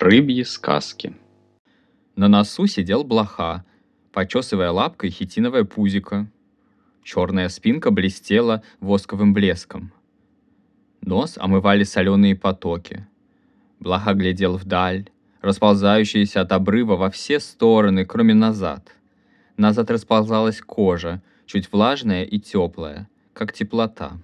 Рыбьи сказки. На носу сидел блоха, почесывая лапкой хитиновое пузико. Черная спинка блестела восковым блеском. Нос омывали соленые потоки. Блоха глядел вдаль, расползающиеся от обрыва во все стороны, кроме назад. Назад расползалась кожа, чуть влажная и теплая, как теплота.